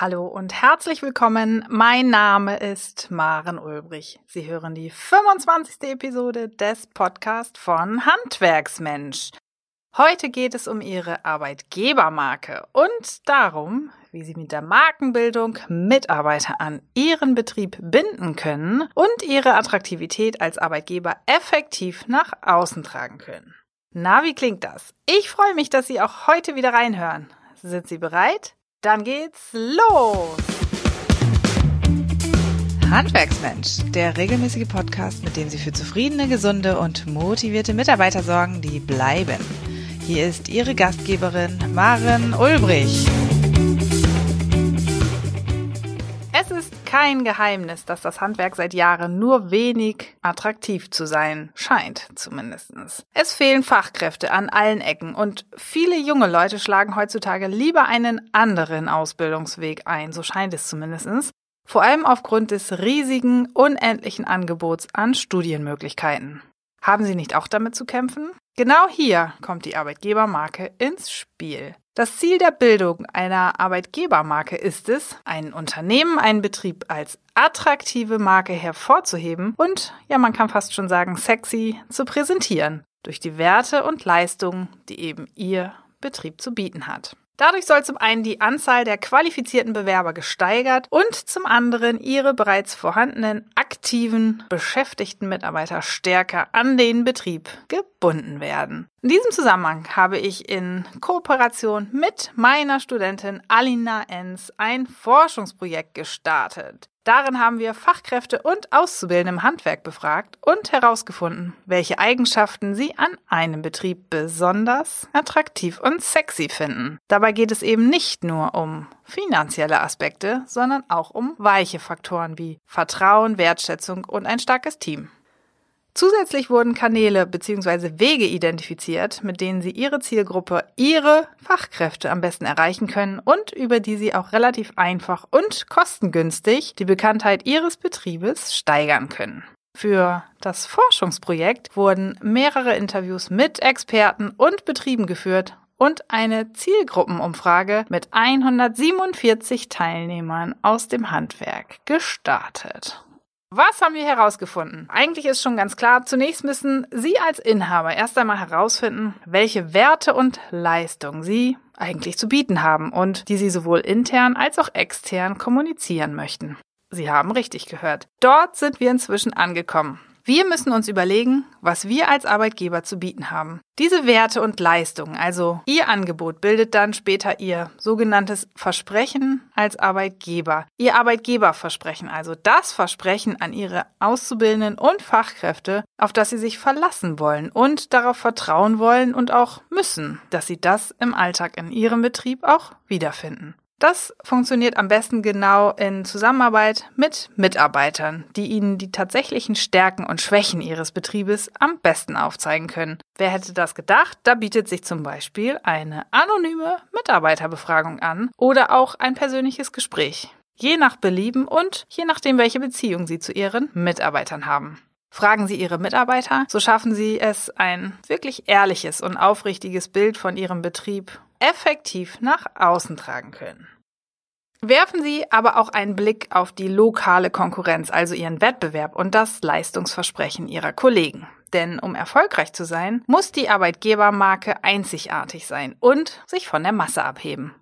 Hallo und herzlich willkommen. Mein Name ist Maren Ulbrich. Sie hören die 25. Episode des Podcasts von Handwerksmensch. Heute geht es um Ihre Arbeitgebermarke und darum, wie Sie mit der Markenbildung Mitarbeiter an Ihren Betrieb binden können und Ihre Attraktivität als Arbeitgeber effektiv nach außen tragen können. Na, wie klingt das? Ich freue mich, dass Sie auch heute wieder reinhören. Sind Sie bereit? Dann geht's los! Handwerksmensch, der regelmäßige Podcast, mit dem Sie für zufriedene, gesunde und motivierte Mitarbeiter sorgen, die bleiben. Hier ist Ihre Gastgeberin Maren Ulbrich. Es ist kein Geheimnis, dass das Handwerk seit Jahren nur wenig attraktiv zu sein scheint, zumindestens. Es fehlen Fachkräfte an allen Ecken und viele junge Leute schlagen heutzutage lieber einen anderen Ausbildungsweg ein, so scheint es zumindestens. Vor allem aufgrund des riesigen, unendlichen Angebots an Studienmöglichkeiten. Haben Sie nicht auch damit zu kämpfen? Genau hier kommt die Arbeitgebermarke ins Spiel. Das Ziel der Bildung einer Arbeitgebermarke ist es, ein Unternehmen, einen Betrieb als attraktive Marke hervorzuheben und, ja, man kann fast schon sagen, sexy zu präsentieren, durch die Werte und Leistungen, die eben Ihr Betrieb zu bieten hat. Dadurch soll zum einen die Anzahl der qualifizierten Bewerber gesteigert und zum anderen ihre bereits vorhandenen aktiven beschäftigten Mitarbeiter stärker an den Betrieb gebunden werden. In diesem Zusammenhang habe ich in Kooperation mit meiner Studentin Alina Enz ein Forschungsprojekt gestartet. Darin haben wir Fachkräfte und Auszubildende im Handwerk befragt und herausgefunden, welche Eigenschaften sie an einem Betrieb besonders attraktiv und sexy finden. Dabei geht es eben nicht nur um finanzielle Aspekte, sondern auch um weiche Faktoren wie Vertrauen, Wertschätzung und ein starkes Team. Zusätzlich wurden Kanäle bzw. Wege identifiziert, mit denen Sie Ihre Zielgruppe, Ihre Fachkräfte am besten erreichen können und über die Sie auch relativ einfach und kostengünstig die Bekanntheit Ihres Betriebes steigern können. Für das Forschungsprojekt wurden mehrere Interviews mit Experten und Betrieben geführt und eine Zielgruppenumfrage mit 147 Teilnehmern aus dem Handwerk gestartet. Was haben wir herausgefunden? Eigentlich ist schon ganz klar, zunächst müssen Sie als Inhaber erst einmal herausfinden, welche Werte und Leistungen Sie eigentlich zu bieten haben und die Sie sowohl intern als auch extern kommunizieren möchten. Sie haben richtig gehört. Dort sind wir inzwischen angekommen. Wir müssen uns überlegen, was wir als Arbeitgeber zu bieten haben. Diese Werte und Leistungen, also Ihr Angebot, bildet dann später Ihr sogenanntes Versprechen als Arbeitgeber. Ihr Arbeitgeberversprechen, also das Versprechen an Ihre Auszubildenden und Fachkräfte, auf das Sie sich verlassen wollen und darauf vertrauen wollen und auch müssen, dass Sie das im Alltag in Ihrem Betrieb auch wiederfinden. Das funktioniert am besten genau in Zusammenarbeit mit Mitarbeitern, die Ihnen die tatsächlichen Stärken und Schwächen Ihres Betriebes am besten aufzeigen können. Wer hätte das gedacht? Da bietet sich zum Beispiel eine anonyme Mitarbeiterbefragung an oder auch ein persönliches Gespräch. Je nach Belieben und je nachdem, welche Beziehung Sie zu Ihren Mitarbeitern haben. Fragen Sie Ihre Mitarbeiter, so schaffen Sie es, ein wirklich ehrliches und aufrichtiges Bild von Ihrem Betrieb effektiv nach außen tragen können. Werfen Sie aber auch einen Blick auf die lokale Konkurrenz, also Ihren Wettbewerb und das Leistungsversprechen Ihrer Kollegen. Denn um erfolgreich zu sein, muss die Arbeitgebermarke einzigartig sein und sich von der Masse abheben.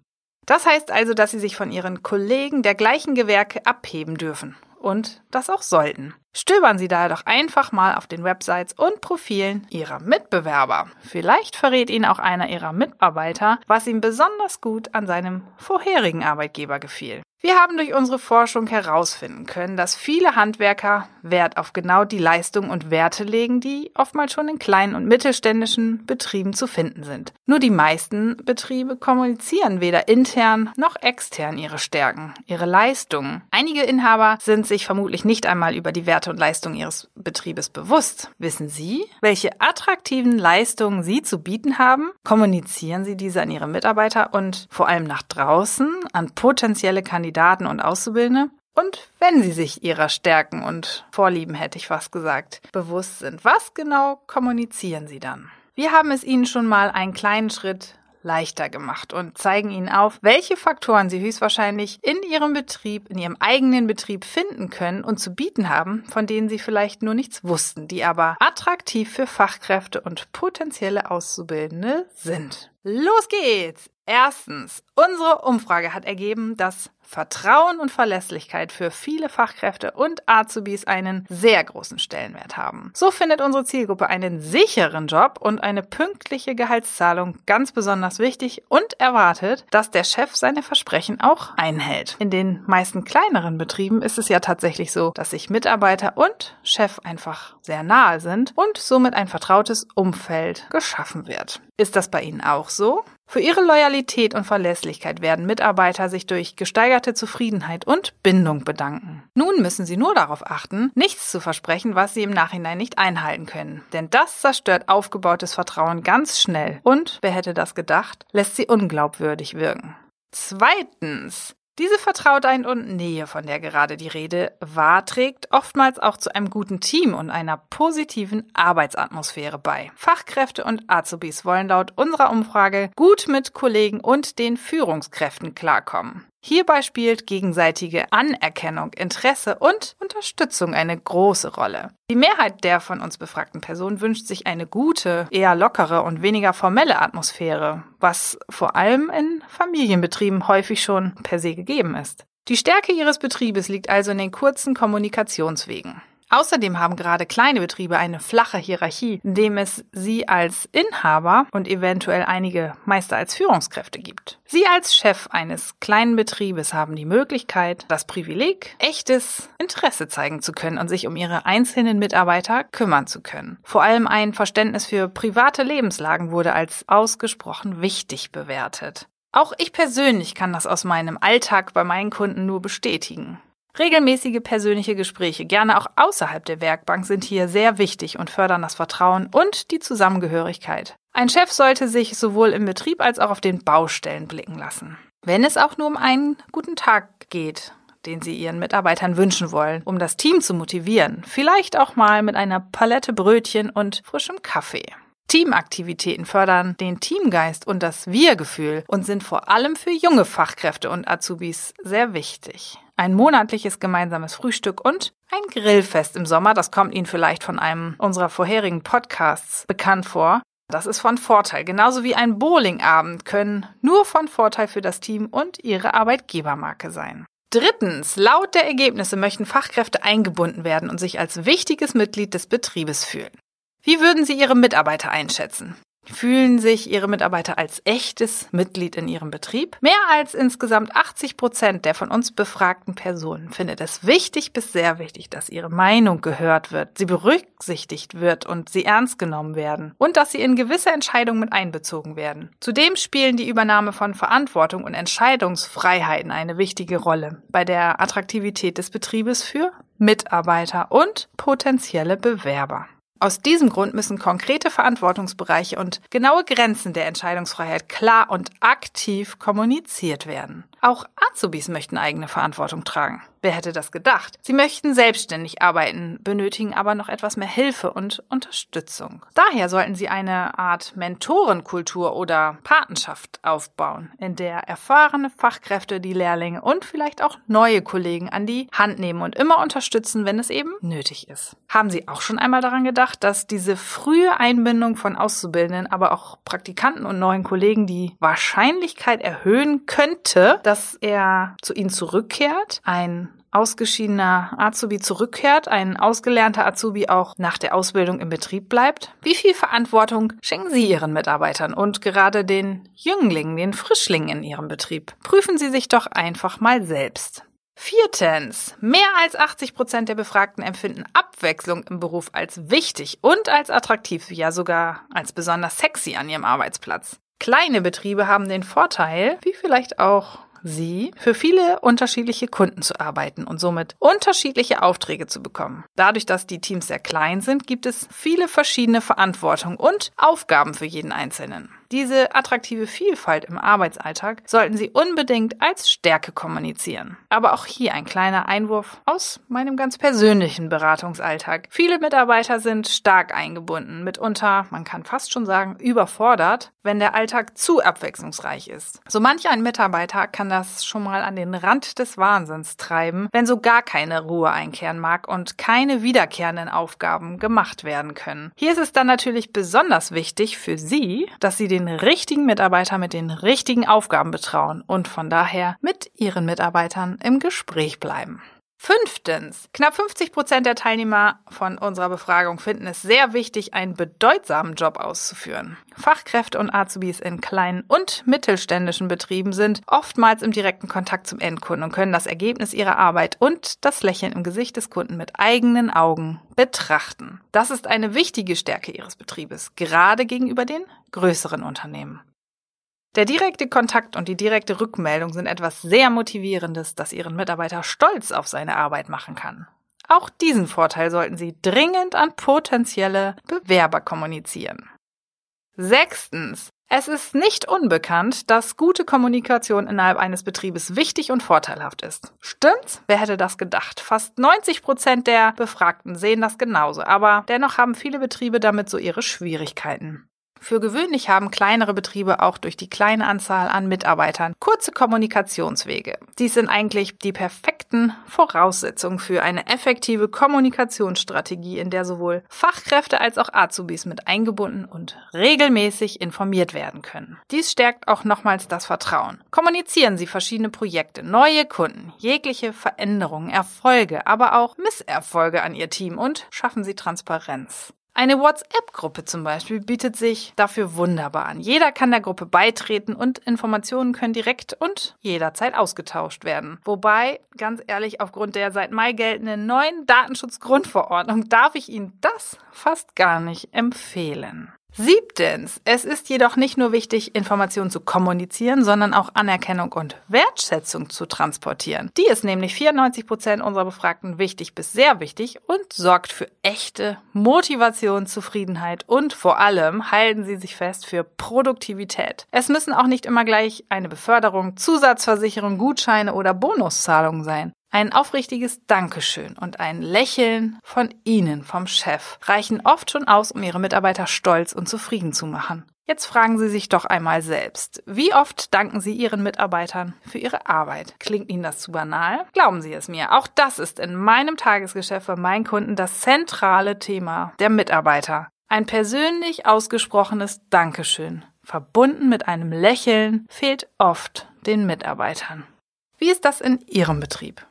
Das heißt also, dass Sie sich von Ihren Kollegen der gleichen Gewerke abheben dürfen und das auch sollten. Stöbern Sie daher doch einfach mal auf den Websites und Profilen Ihrer Mitbewerber. Vielleicht verrät Ihnen auch einer Ihrer Mitarbeiter, was ihm besonders gut an seinem vorherigen Arbeitgeber gefiel. Wir haben durch unsere Forschung herausfinden können, dass viele Handwerker Wert auf genau die Leistungen und Werte legen, die oftmals schon in kleinen und mittelständischen Betrieben zu finden sind. Nur die meisten Betriebe kommunizieren weder intern noch extern ihre Stärken, ihre Leistungen. Einige Inhaber sind sich vermutlich nicht einmal über die Werte und Leistungen ihres Betriebes bewusst. Wissen Sie, welche attraktiven Leistungen Sie zu bieten haben? Kommunizieren Sie diese an Ihre Mitarbeiter und vor allem nach draußen an potenzielle Kandidaten Kandidaten und Auszubildende. Und wenn sie sich ihrer Stärken und Vorlieben, hätte ich fast gesagt, bewusst sind, was genau kommunizieren sie dann? Wir haben es Ihnen schon mal einen kleinen Schritt leichter gemacht und zeigen Ihnen auf, welche Faktoren Sie höchstwahrscheinlich in Ihrem Betrieb, in Ihrem eigenen Betrieb finden können und zu bieten haben, von denen Sie vielleicht nur nichts wussten, die aber attraktiv für Fachkräfte und potenzielle Auszubildende sind. Los geht's! Erstens, unsere Umfrage hat ergeben, dass Vertrauen und Verlässlichkeit für viele Fachkräfte und Azubis einen sehr großen Stellenwert haben. So findet unsere Zielgruppe einen sicheren Job und eine pünktliche Gehaltszahlung ganz besonders wichtig und erwartet, dass der Chef seine Versprechen auch einhält. In den meisten kleineren Betrieben ist es ja tatsächlich so, dass sich Mitarbeiter und Chef einfach sehr nahe sind und somit ein vertrautes Umfeld geschaffen wird. Ist das bei Ihnen auch so? Für ihre Loyalität und Verlässlichkeit werden Mitarbeiter sich durch gesteigerte Zufriedenheit und Bindung bedanken. Nun müssen sie nur darauf achten, nichts zu versprechen, was sie im Nachhinein nicht einhalten können. Denn das zerstört aufgebautes Vertrauen ganz schnell und, wer hätte das gedacht, lässt sie unglaubwürdig wirken. Zweitens. Diese Vertrautheit und Nähe, von der gerade die Rede war, trägt oftmals auch zu einem guten Team und einer positiven Arbeitsatmosphäre bei. Fachkräfte und Azubis wollen laut unserer Umfrage gut mit Kollegen und den Führungskräften klarkommen. Hierbei spielt gegenseitige Anerkennung, Interesse und Unterstützung eine große Rolle. Die Mehrheit der von uns befragten Personen wünscht sich eine gute, eher lockere und weniger formelle Atmosphäre, was vor allem in Familienbetrieben häufig schon per se gegeben ist. Die Stärke ihres Betriebes liegt also in den kurzen Kommunikationswegen. Außerdem haben gerade kleine Betriebe eine flache Hierarchie, indem es sie als Inhaber und eventuell einige Meister als Führungskräfte gibt. Sie als Chef eines kleinen Betriebes haben die Möglichkeit, das Privileg, echtes Interesse zeigen zu können und sich um ihre einzelnen Mitarbeiter kümmern zu können. Vor allem ein Verständnis für private Lebenslagen wurde als ausgesprochen wichtig bewertet. Auch ich persönlich kann das aus meinem Alltag bei meinen Kunden nur bestätigen. Regelmäßige persönliche Gespräche, gerne auch außerhalb der Werkbank, sind hier sehr wichtig und fördern das Vertrauen und die Zusammengehörigkeit. Ein Chef sollte sich sowohl im Betrieb als auch auf den Baustellen blicken lassen. Wenn es auch nur um einen guten Tag geht, den Sie Ihren Mitarbeitern wünschen wollen, um das Team zu motivieren, vielleicht auch mal mit einer Palette Brötchen und frischem Kaffee. Teamaktivitäten fördern den Teamgeist und das Wir-Gefühl und sind vor allem für junge Fachkräfte und Azubis sehr wichtig ein monatliches gemeinsames Frühstück und ein Grillfest im Sommer. Das kommt Ihnen vielleicht von einem unserer vorherigen Podcasts bekannt vor. Das ist von Vorteil. Genauso wie ein Bowlingabend können nur von Vorteil für das Team und Ihre Arbeitgebermarke sein. Drittens, laut der Ergebnisse möchten Fachkräfte eingebunden werden und sich als wichtiges Mitglied des Betriebes fühlen. Wie würden Sie Ihre Mitarbeiter einschätzen? Fühlen sich ihre Mitarbeiter als echtes Mitglied in ihrem Betrieb. Mehr als insgesamt 80 Prozent der von uns befragten Personen findet es wichtig bis sehr wichtig, dass ihre Meinung gehört wird, sie berücksichtigt wird und sie ernst genommen werden und dass sie in gewisse Entscheidungen mit einbezogen werden. Zudem spielen die Übernahme von Verantwortung und Entscheidungsfreiheiten eine wichtige Rolle bei der Attraktivität des Betriebes für Mitarbeiter und potenzielle Bewerber. Aus diesem Grund müssen konkrete Verantwortungsbereiche und genaue Grenzen der Entscheidungsfreiheit klar und aktiv kommuniziert werden. Auch Azubis möchten eigene Verantwortung tragen. Wer hätte das gedacht? Sie möchten selbstständig arbeiten, benötigen aber noch etwas mehr Hilfe und Unterstützung. Daher sollten Sie eine Art Mentorenkultur oder Patenschaft aufbauen, in der erfahrene Fachkräfte die Lehrlinge und vielleicht auch neue Kollegen an die Hand nehmen und immer unterstützen, wenn es eben nötig ist. Haben Sie auch schon einmal daran gedacht, dass diese frühe Einbindung von Auszubildenden, aber auch Praktikanten und neuen Kollegen die Wahrscheinlichkeit erhöhen könnte, dass er zu ihnen zurückkehrt, ein ausgeschiedener Azubi zurückkehrt, ein ausgelernter Azubi auch nach der Ausbildung im Betrieb bleibt? Wie viel Verantwortung schenken Sie Ihren Mitarbeitern und gerade den Jünglingen, den Frischlingen in Ihrem Betrieb? Prüfen Sie sich doch einfach mal selbst. Viertens. Mehr als 80 Prozent der Befragten empfinden Abwechslung im Beruf als wichtig und als attraktiv, ja sogar als besonders sexy an ihrem Arbeitsplatz. Kleine Betriebe haben den Vorteil, wie vielleicht auch Sie, für viele unterschiedliche Kunden zu arbeiten und somit unterschiedliche Aufträge zu bekommen. Dadurch, dass die Teams sehr klein sind, gibt es viele verschiedene Verantwortung und Aufgaben für jeden Einzelnen. Diese attraktive Vielfalt im Arbeitsalltag sollten Sie unbedingt als Stärke kommunizieren. Aber auch hier ein kleiner Einwurf aus meinem ganz persönlichen Beratungsalltag. Viele Mitarbeiter sind stark eingebunden, mitunter, man kann fast schon sagen, überfordert, wenn der Alltag zu abwechslungsreich ist. So manch ein Mitarbeiter kann das schon mal an den Rand des Wahnsinns treiben, wenn so gar keine Ruhe einkehren mag und keine wiederkehrenden Aufgaben gemacht werden können. Hier ist es dann natürlich besonders wichtig für Sie, dass Sie den richtigen Mitarbeiter mit den richtigen Aufgaben betrauen und von daher mit Ihren Mitarbeitern im Gespräch bleiben. Fünftens. Knapp 50 Prozent der Teilnehmer von unserer Befragung finden es sehr wichtig, einen bedeutsamen Job auszuführen. Fachkräfte und Azubis in kleinen und mittelständischen Betrieben sind oftmals im direkten Kontakt zum Endkunden und können das Ergebnis ihrer Arbeit und das Lächeln im Gesicht des Kunden mit eigenen Augen betrachten. Das ist eine wichtige Stärke ihres Betriebes, gerade gegenüber den größeren Unternehmen. Der direkte Kontakt und die direkte Rückmeldung sind etwas sehr Motivierendes, das Ihren Mitarbeiter stolz auf seine Arbeit machen kann. Auch diesen Vorteil sollten Sie dringend an potenzielle Bewerber kommunizieren. Sechstens. Es ist nicht unbekannt, dass gute Kommunikation innerhalb eines Betriebes wichtig und vorteilhaft ist. Stimmt's? Wer hätte das gedacht? Fast 90 Prozent der Befragten sehen das genauso, aber dennoch haben viele Betriebe damit so ihre Schwierigkeiten. Für gewöhnlich haben kleinere Betriebe auch durch die kleine Anzahl an Mitarbeitern kurze Kommunikationswege. Dies sind eigentlich die perfekten Voraussetzungen für eine effektive Kommunikationsstrategie, in der sowohl Fachkräfte als auch Azubis mit eingebunden und regelmäßig informiert werden können. Dies stärkt auch nochmals das Vertrauen. Kommunizieren Sie verschiedene Projekte, neue Kunden, jegliche Veränderungen, Erfolge, aber auch Misserfolge an Ihr Team und schaffen Sie Transparenz. Eine WhatsApp-Gruppe zum Beispiel bietet sich dafür wunderbar an. Jeder kann der Gruppe beitreten und Informationen können direkt und jederzeit ausgetauscht werden. Wobei, ganz ehrlich, aufgrund der seit Mai geltenden neuen Datenschutzgrundverordnung darf ich Ihnen das fast gar nicht empfehlen. Siebtens. Es ist jedoch nicht nur wichtig, Informationen zu kommunizieren, sondern auch Anerkennung und Wertschätzung zu transportieren. Die ist nämlich 94 Prozent unserer Befragten wichtig bis sehr wichtig und sorgt für echte Motivation, Zufriedenheit und vor allem halten Sie sich fest für Produktivität. Es müssen auch nicht immer gleich eine Beförderung, Zusatzversicherung, Gutscheine oder Bonuszahlungen sein. Ein aufrichtiges Dankeschön und ein Lächeln von Ihnen, vom Chef, reichen oft schon aus, um Ihre Mitarbeiter stolz und zufrieden zu machen. Jetzt fragen Sie sich doch einmal selbst, wie oft danken Sie Ihren Mitarbeitern für ihre Arbeit? Klingt Ihnen das zu banal? Glauben Sie es mir, auch das ist in meinem Tagesgeschäft für meinen Kunden das zentrale Thema der Mitarbeiter. Ein persönlich ausgesprochenes Dankeschön, verbunden mit einem Lächeln, fehlt oft den Mitarbeitern. Wie ist das in Ihrem Betrieb?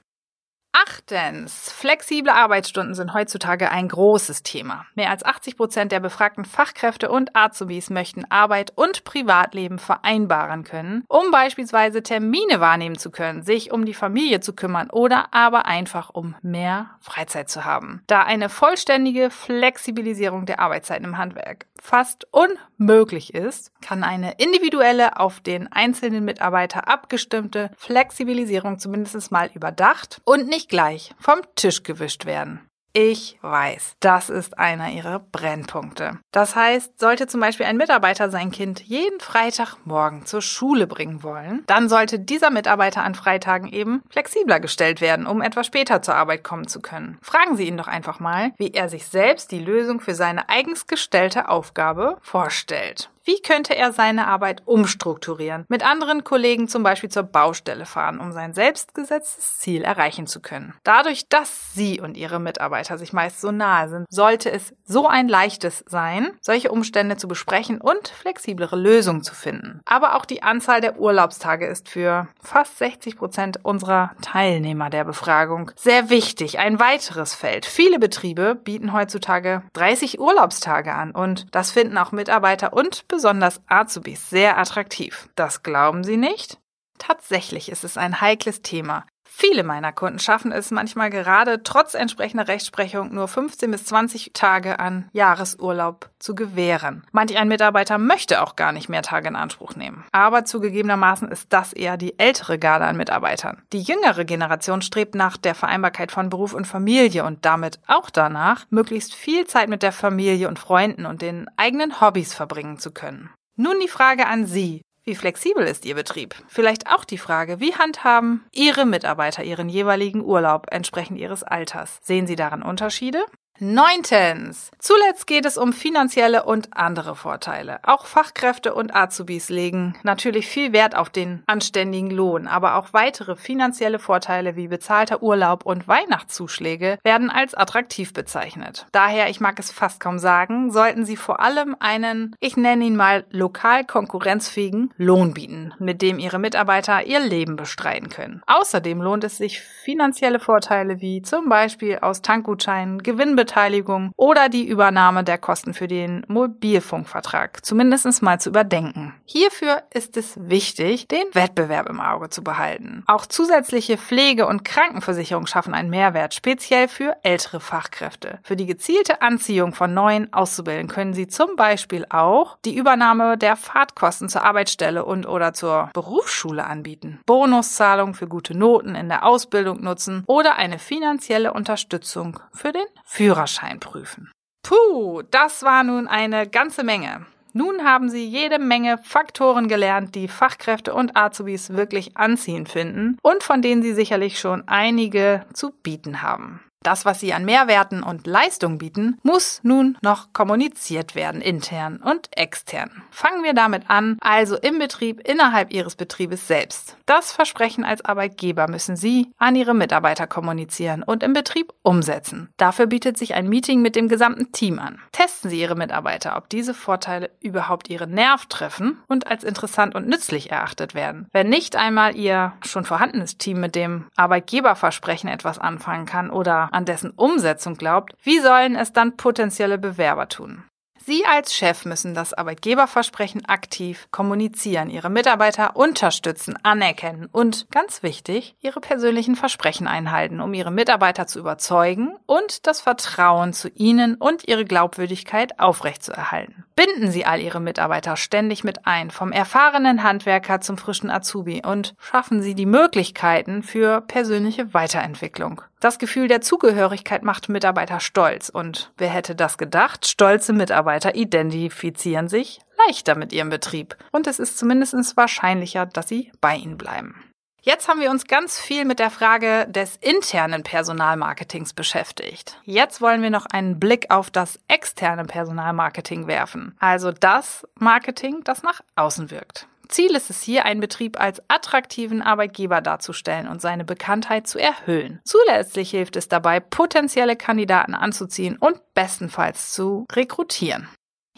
Achtens. Flexible Arbeitsstunden sind heutzutage ein großes Thema. Mehr als 80 Prozent der befragten Fachkräfte und Azubis möchten Arbeit und Privatleben vereinbaren können, um beispielsweise Termine wahrnehmen zu können, sich um die Familie zu kümmern oder aber einfach um mehr Freizeit zu haben. Da eine vollständige Flexibilisierung der Arbeitszeiten im Handwerk fast unmöglich ist, kann eine individuelle, auf den einzelnen Mitarbeiter abgestimmte Flexibilisierung zumindest mal überdacht und nicht gleich vom Tisch gewischt werden. Ich weiß, das ist einer ihrer Brennpunkte. Das heißt, sollte zum Beispiel ein Mitarbeiter sein Kind jeden Freitagmorgen zur Schule bringen wollen, dann sollte dieser Mitarbeiter an Freitagen eben flexibler gestellt werden, um etwas später zur Arbeit kommen zu können. Fragen Sie ihn doch einfach mal, wie er sich selbst die Lösung für seine eigens gestellte Aufgabe vorstellt. Wie könnte er seine Arbeit umstrukturieren, mit anderen Kollegen zum Beispiel zur Baustelle fahren, um sein selbstgesetztes Ziel erreichen zu können? Dadurch, dass Sie und Ihre Mitarbeiter sich meist so nahe sind, sollte es so ein leichtes sein, solche Umstände zu besprechen und flexiblere Lösungen zu finden. Aber auch die Anzahl der Urlaubstage ist für fast 60 Prozent unserer Teilnehmer der Befragung sehr wichtig. Ein weiteres Feld. Viele Betriebe bieten heutzutage 30 Urlaubstage an und das finden auch Mitarbeiter und besonders Azubis sehr attraktiv. Das glauben Sie nicht? Tatsächlich ist es ein heikles Thema. Viele meiner Kunden schaffen es manchmal gerade trotz entsprechender Rechtsprechung nur 15 bis 20 Tage an Jahresurlaub zu gewähren. Manch ein Mitarbeiter möchte auch gar nicht mehr Tage in Anspruch nehmen. Aber zugegebenermaßen ist das eher die ältere Garde an Mitarbeitern. Die jüngere Generation strebt nach der Vereinbarkeit von Beruf und Familie und damit auch danach, möglichst viel Zeit mit der Familie und Freunden und den eigenen Hobbys verbringen zu können. Nun die Frage an Sie. Wie flexibel ist Ihr Betrieb? Vielleicht auch die Frage, wie handhaben Ihre Mitarbeiter ihren jeweiligen Urlaub entsprechend ihres Alters? Sehen Sie daran Unterschiede? Neuntens. Zuletzt geht es um finanzielle und andere Vorteile. Auch Fachkräfte und Azubis legen natürlich viel Wert auf den anständigen Lohn, aber auch weitere finanzielle Vorteile wie bezahlter Urlaub und Weihnachtszuschläge werden als attraktiv bezeichnet. Daher, ich mag es fast kaum sagen, sollten Sie vor allem einen, ich nenne ihn mal lokal konkurrenzfähigen Lohn bieten, mit dem Ihre Mitarbeiter ihr Leben bestreiten können. Außerdem lohnt es sich finanzielle Vorteile wie zum Beispiel aus Tankgutscheinen, Gewinnbeteiligung Gewinnbeteiligung oder die Übernahme der Kosten für den Mobilfunkvertrag zumindest mal zu überdenken. Hierfür ist es wichtig, den Wettbewerb im Auge zu behalten. Auch zusätzliche Pflege- und Krankenversicherung schaffen einen Mehrwert, speziell für ältere Fachkräfte. Für die gezielte Anziehung von neuen Auszubildenden können Sie zum Beispiel auch die Übernahme der Fahrtkosten zur Arbeitsstelle und oder zur Berufsschule anbieten, Bonuszahlungen für gute Noten in der Ausbildung nutzen oder eine finanzielle Unterstützung für den Führer Führerschein prüfen. Puh, das war nun eine ganze Menge. Nun haben Sie jede Menge Faktoren gelernt, die Fachkräfte und Azubis wirklich anziehend finden und von denen Sie sicherlich schon einige zu bieten haben. Das, was sie an Mehrwerten und Leistung bieten, muss nun noch kommuniziert werden, intern und extern. Fangen wir damit an, also im Betrieb, innerhalb Ihres Betriebes selbst. Das Versprechen als Arbeitgeber müssen Sie an Ihre Mitarbeiter kommunizieren und im Betrieb umsetzen. Dafür bietet sich ein Meeting mit dem gesamten Team an. Testen Sie Ihre Mitarbeiter, ob diese Vorteile überhaupt Ihren Nerv treffen und als interessant und nützlich erachtet werden. Wenn nicht einmal Ihr schon vorhandenes Team mit dem Arbeitgeberversprechen etwas anfangen kann oder an dessen Umsetzung glaubt, wie sollen es dann potenzielle Bewerber tun? Sie als Chef müssen das Arbeitgeberversprechen aktiv kommunizieren, Ihre Mitarbeiter unterstützen, anerkennen und, ganz wichtig, Ihre persönlichen Versprechen einhalten, um Ihre Mitarbeiter zu überzeugen und das Vertrauen zu Ihnen und Ihre Glaubwürdigkeit aufrechtzuerhalten. Binden Sie all Ihre Mitarbeiter ständig mit ein, vom erfahrenen Handwerker zum frischen Azubi und schaffen Sie die Möglichkeiten für persönliche Weiterentwicklung. Das Gefühl der Zugehörigkeit macht Mitarbeiter stolz und wer hätte das gedacht? Stolze Mitarbeiter identifizieren sich leichter mit ihrem Betrieb und es ist zumindest wahrscheinlicher, dass sie bei ihnen bleiben. Jetzt haben wir uns ganz viel mit der Frage des internen Personalmarketings beschäftigt. Jetzt wollen wir noch einen Blick auf das externe Personalmarketing werfen, also das Marketing, das nach außen wirkt. Ziel ist es hier, einen Betrieb als attraktiven Arbeitgeber darzustellen und seine Bekanntheit zu erhöhen. Zusätzlich hilft es dabei, potenzielle Kandidaten anzuziehen und bestenfalls zu rekrutieren.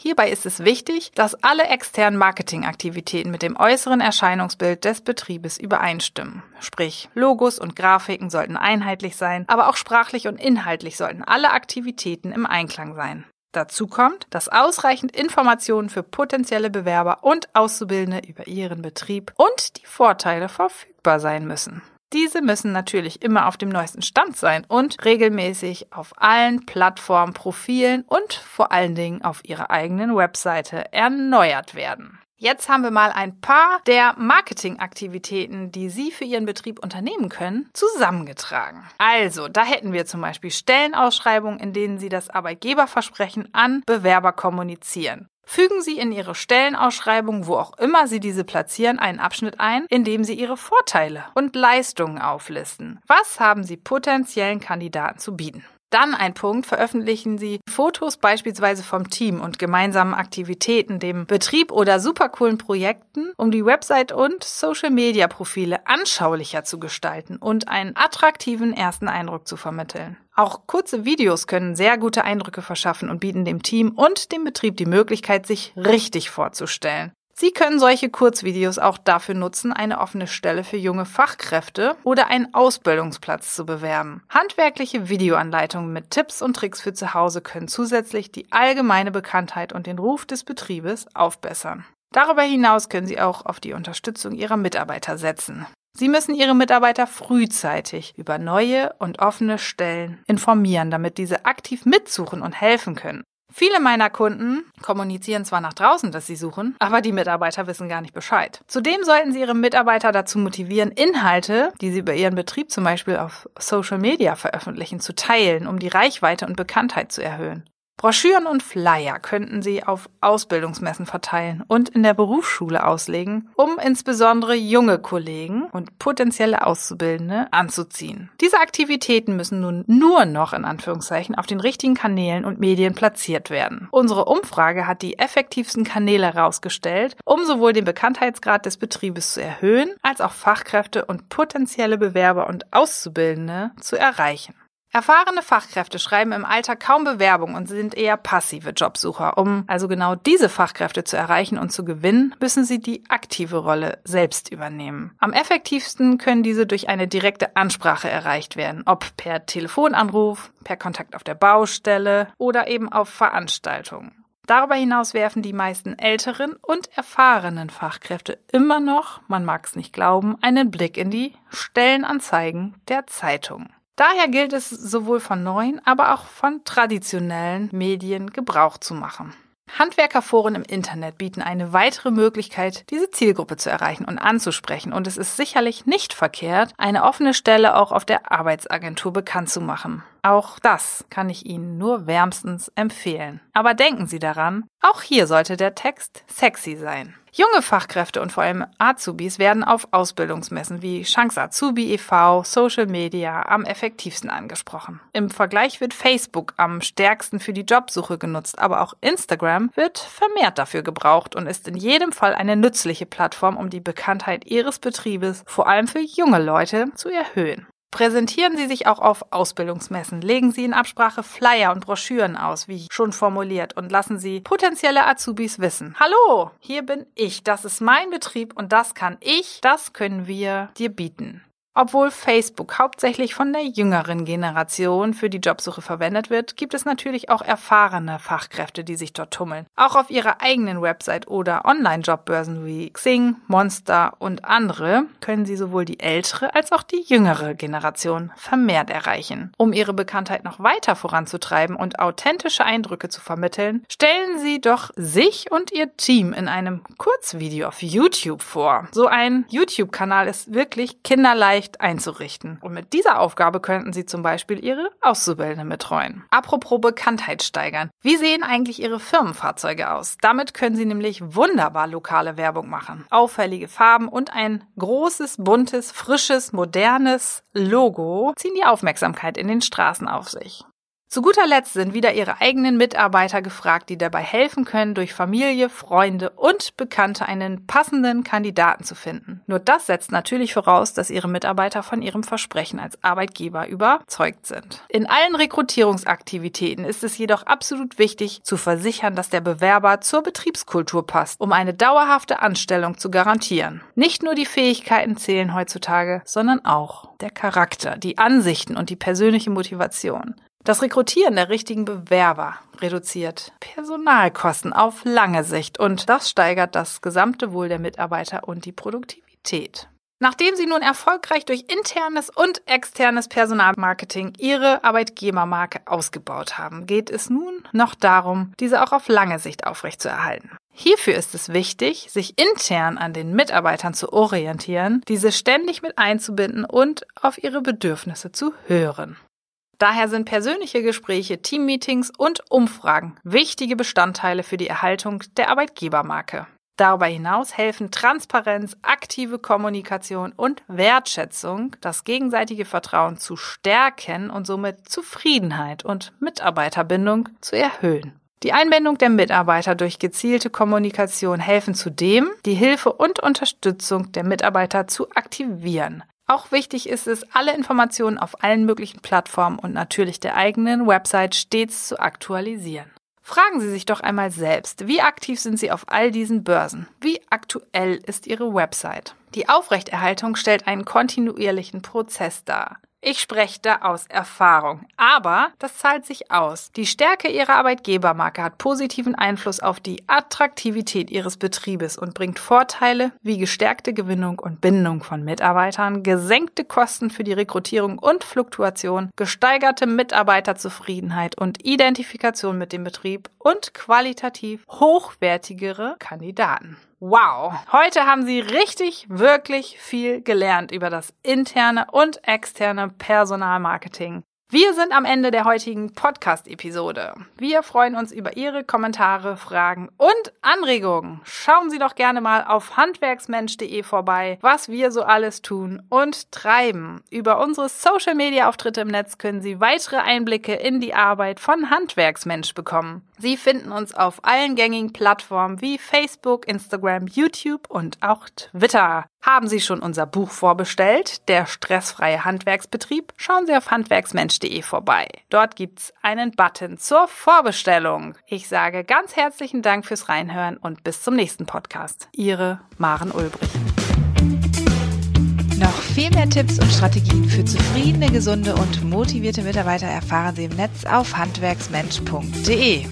Hierbei ist es wichtig, dass alle externen Marketingaktivitäten mit dem äußeren Erscheinungsbild des Betriebes übereinstimmen. Sprich, Logos und Grafiken sollten einheitlich sein, aber auch sprachlich und inhaltlich sollten alle Aktivitäten im Einklang sein. Dazu kommt, dass ausreichend Informationen für potenzielle Bewerber und Auszubildende über ihren Betrieb und die Vorteile verfügbar sein müssen. Diese müssen natürlich immer auf dem neuesten Stand sein und regelmäßig auf allen Plattformen, Profilen und vor allen Dingen auf ihrer eigenen Webseite erneuert werden. Jetzt haben wir mal ein paar der Marketingaktivitäten, die Sie für Ihren Betrieb unternehmen können, zusammengetragen. Also, da hätten wir zum Beispiel Stellenausschreibungen, in denen Sie das Arbeitgeberversprechen an Bewerber kommunizieren. Fügen Sie in Ihre Stellenausschreibung, wo auch immer Sie diese platzieren, einen Abschnitt ein, in dem Sie Ihre Vorteile und Leistungen auflisten. Was haben Sie potenziellen Kandidaten zu bieten? Dann ein Punkt, veröffentlichen Sie Fotos beispielsweise vom Team und gemeinsamen Aktivitäten, dem Betrieb oder supercoolen Projekten, um die Website und Social-Media-Profile anschaulicher zu gestalten und einen attraktiven ersten Eindruck zu vermitteln. Auch kurze Videos können sehr gute Eindrücke verschaffen und bieten dem Team und dem Betrieb die Möglichkeit, sich richtig vorzustellen. Sie können solche Kurzvideos auch dafür nutzen, eine offene Stelle für junge Fachkräfte oder einen Ausbildungsplatz zu bewerben. Handwerkliche Videoanleitungen mit Tipps und Tricks für zu Hause können zusätzlich die allgemeine Bekanntheit und den Ruf des Betriebes aufbessern. Darüber hinaus können Sie auch auf die Unterstützung Ihrer Mitarbeiter setzen. Sie müssen Ihre Mitarbeiter frühzeitig über neue und offene Stellen informieren, damit diese aktiv mitsuchen und helfen können. Viele meiner Kunden kommunizieren zwar nach draußen, dass sie suchen, aber die Mitarbeiter wissen gar nicht Bescheid. Zudem sollten sie ihre Mitarbeiter dazu motivieren, Inhalte, die sie über ihren Betrieb zum Beispiel auf Social Media veröffentlichen, zu teilen, um die Reichweite und Bekanntheit zu erhöhen. Broschüren und Flyer könnten Sie auf Ausbildungsmessen verteilen und in der Berufsschule auslegen, um insbesondere junge Kollegen und potenzielle Auszubildende anzuziehen. Diese Aktivitäten müssen nun nur noch in Anführungszeichen auf den richtigen Kanälen und Medien platziert werden. Unsere Umfrage hat die effektivsten Kanäle herausgestellt, um sowohl den Bekanntheitsgrad des Betriebes zu erhöhen, als auch Fachkräfte und potenzielle Bewerber und Auszubildende zu erreichen. Erfahrene Fachkräfte schreiben im Alter kaum Bewerbung und sind eher passive Jobsucher. Um also genau diese Fachkräfte zu erreichen und zu gewinnen, müssen sie die aktive Rolle selbst übernehmen. Am effektivsten können diese durch eine direkte Ansprache erreicht werden, ob per Telefonanruf, per Kontakt auf der Baustelle oder eben auf Veranstaltungen. Darüber hinaus werfen die meisten älteren und erfahrenen Fachkräfte immer noch, man mag es nicht glauben, einen Blick in die Stellenanzeigen der Zeitungen. Daher gilt es sowohl von neuen, aber auch von traditionellen Medien Gebrauch zu machen. Handwerkerforen im Internet bieten eine weitere Möglichkeit, diese Zielgruppe zu erreichen und anzusprechen. Und es ist sicherlich nicht verkehrt, eine offene Stelle auch auf der Arbeitsagentur bekannt zu machen. Auch das kann ich Ihnen nur wärmstens empfehlen. Aber denken Sie daran, auch hier sollte der Text sexy sein. Junge Fachkräfte und vor allem Azubis werden auf Ausbildungsmessen wie Chance Azubi e.V., Social Media am effektivsten angesprochen. Im Vergleich wird Facebook am stärksten für die Jobsuche genutzt, aber auch Instagram wird vermehrt dafür gebraucht und ist in jedem Fall eine nützliche Plattform, um die Bekanntheit Ihres Betriebes vor allem für junge Leute zu erhöhen. Präsentieren Sie sich auch auf Ausbildungsmessen. Legen Sie in Absprache Flyer und Broschüren aus, wie schon formuliert, und lassen Sie potenzielle Azubis wissen. Hallo, hier bin ich, das ist mein Betrieb und das kann ich, das können wir dir bieten. Obwohl Facebook hauptsächlich von der jüngeren Generation für die Jobsuche verwendet wird, gibt es natürlich auch erfahrene Fachkräfte, die sich dort tummeln. Auch auf ihrer eigenen Website oder Online-Jobbörsen wie Xing, Monster und andere können sie sowohl die ältere als auch die jüngere Generation vermehrt erreichen. Um ihre Bekanntheit noch weiter voranzutreiben und authentische Eindrücke zu vermitteln, stellen sie doch sich und ihr Team in einem Kurzvideo auf YouTube vor. So ein YouTube-Kanal ist wirklich kinderleicht Recht einzurichten. Und mit dieser Aufgabe könnten Sie zum Beispiel Ihre Auszubildenden betreuen. Apropos Bekanntheit steigern. Wie sehen eigentlich Ihre Firmenfahrzeuge aus? Damit können Sie nämlich wunderbar lokale Werbung machen. Auffällige Farben und ein großes, buntes, frisches, modernes Logo ziehen die Aufmerksamkeit in den Straßen auf sich. Zu guter Letzt sind wieder Ihre eigenen Mitarbeiter gefragt, die dabei helfen können, durch Familie, Freunde und Bekannte einen passenden Kandidaten zu finden. Nur das setzt natürlich voraus, dass Ihre Mitarbeiter von Ihrem Versprechen als Arbeitgeber überzeugt sind. In allen Rekrutierungsaktivitäten ist es jedoch absolut wichtig, zu versichern, dass der Bewerber zur Betriebskultur passt, um eine dauerhafte Anstellung zu garantieren. Nicht nur die Fähigkeiten zählen heutzutage, sondern auch der Charakter, die Ansichten und die persönliche Motivation. Das Rekrutieren der richtigen Bewerber reduziert Personalkosten auf lange Sicht und das steigert das gesamte Wohl der Mitarbeiter und die Produktivität. Nachdem Sie nun erfolgreich durch internes und externes Personalmarketing Ihre Arbeitgebermarke ausgebaut haben, geht es nun noch darum, diese auch auf lange Sicht aufrechtzuerhalten. Hierfür ist es wichtig, sich intern an den Mitarbeitern zu orientieren, diese ständig mit einzubinden und auf ihre Bedürfnisse zu hören. Daher sind persönliche Gespräche, Teammeetings und Umfragen wichtige Bestandteile für die Erhaltung der Arbeitgebermarke. Darüber hinaus helfen Transparenz, aktive Kommunikation und Wertschätzung, das gegenseitige Vertrauen zu stärken und somit Zufriedenheit und Mitarbeiterbindung zu erhöhen. Die Einbindung der Mitarbeiter durch gezielte Kommunikation helfen zudem, die Hilfe und Unterstützung der Mitarbeiter zu aktivieren. Auch wichtig ist es, alle Informationen auf allen möglichen Plattformen und natürlich der eigenen Website stets zu aktualisieren. Fragen Sie sich doch einmal selbst, wie aktiv sind Sie auf all diesen Börsen? Wie aktuell ist Ihre Website? Die Aufrechterhaltung stellt einen kontinuierlichen Prozess dar. Ich spreche da aus Erfahrung. Aber das zahlt sich aus. Die Stärke Ihrer Arbeitgebermarke hat positiven Einfluss auf die Attraktivität Ihres Betriebes und bringt Vorteile wie gestärkte Gewinnung und Bindung von Mitarbeitern, gesenkte Kosten für die Rekrutierung und Fluktuation, gesteigerte Mitarbeiterzufriedenheit und Identifikation mit dem Betrieb und qualitativ hochwertigere Kandidaten. Wow, heute haben Sie richtig, wirklich viel gelernt über das interne und externe Personalmarketing. Wir sind am Ende der heutigen Podcast-Episode. Wir freuen uns über Ihre Kommentare, Fragen und Anregungen. Schauen Sie doch gerne mal auf handwerksmensch.de vorbei, was wir so alles tun und treiben. Über unsere Social-Media-Auftritte im Netz können Sie weitere Einblicke in die Arbeit von Handwerksmensch bekommen. Sie finden uns auf allen gängigen Plattformen wie Facebook, Instagram, YouTube und auch Twitter. Haben Sie schon unser Buch vorbestellt, Der stressfreie Handwerksbetrieb? Schauen Sie auf handwerksmensch.de vorbei. Dort gibt's einen Button zur Vorbestellung. Ich sage ganz herzlichen Dank fürs Reinhören und bis zum nächsten Podcast. Ihre Maren Ulbrich. Noch viel mehr Tipps und Strategien für zufriedene, gesunde und motivierte Mitarbeiter erfahren Sie im Netz auf handwerksmensch.de.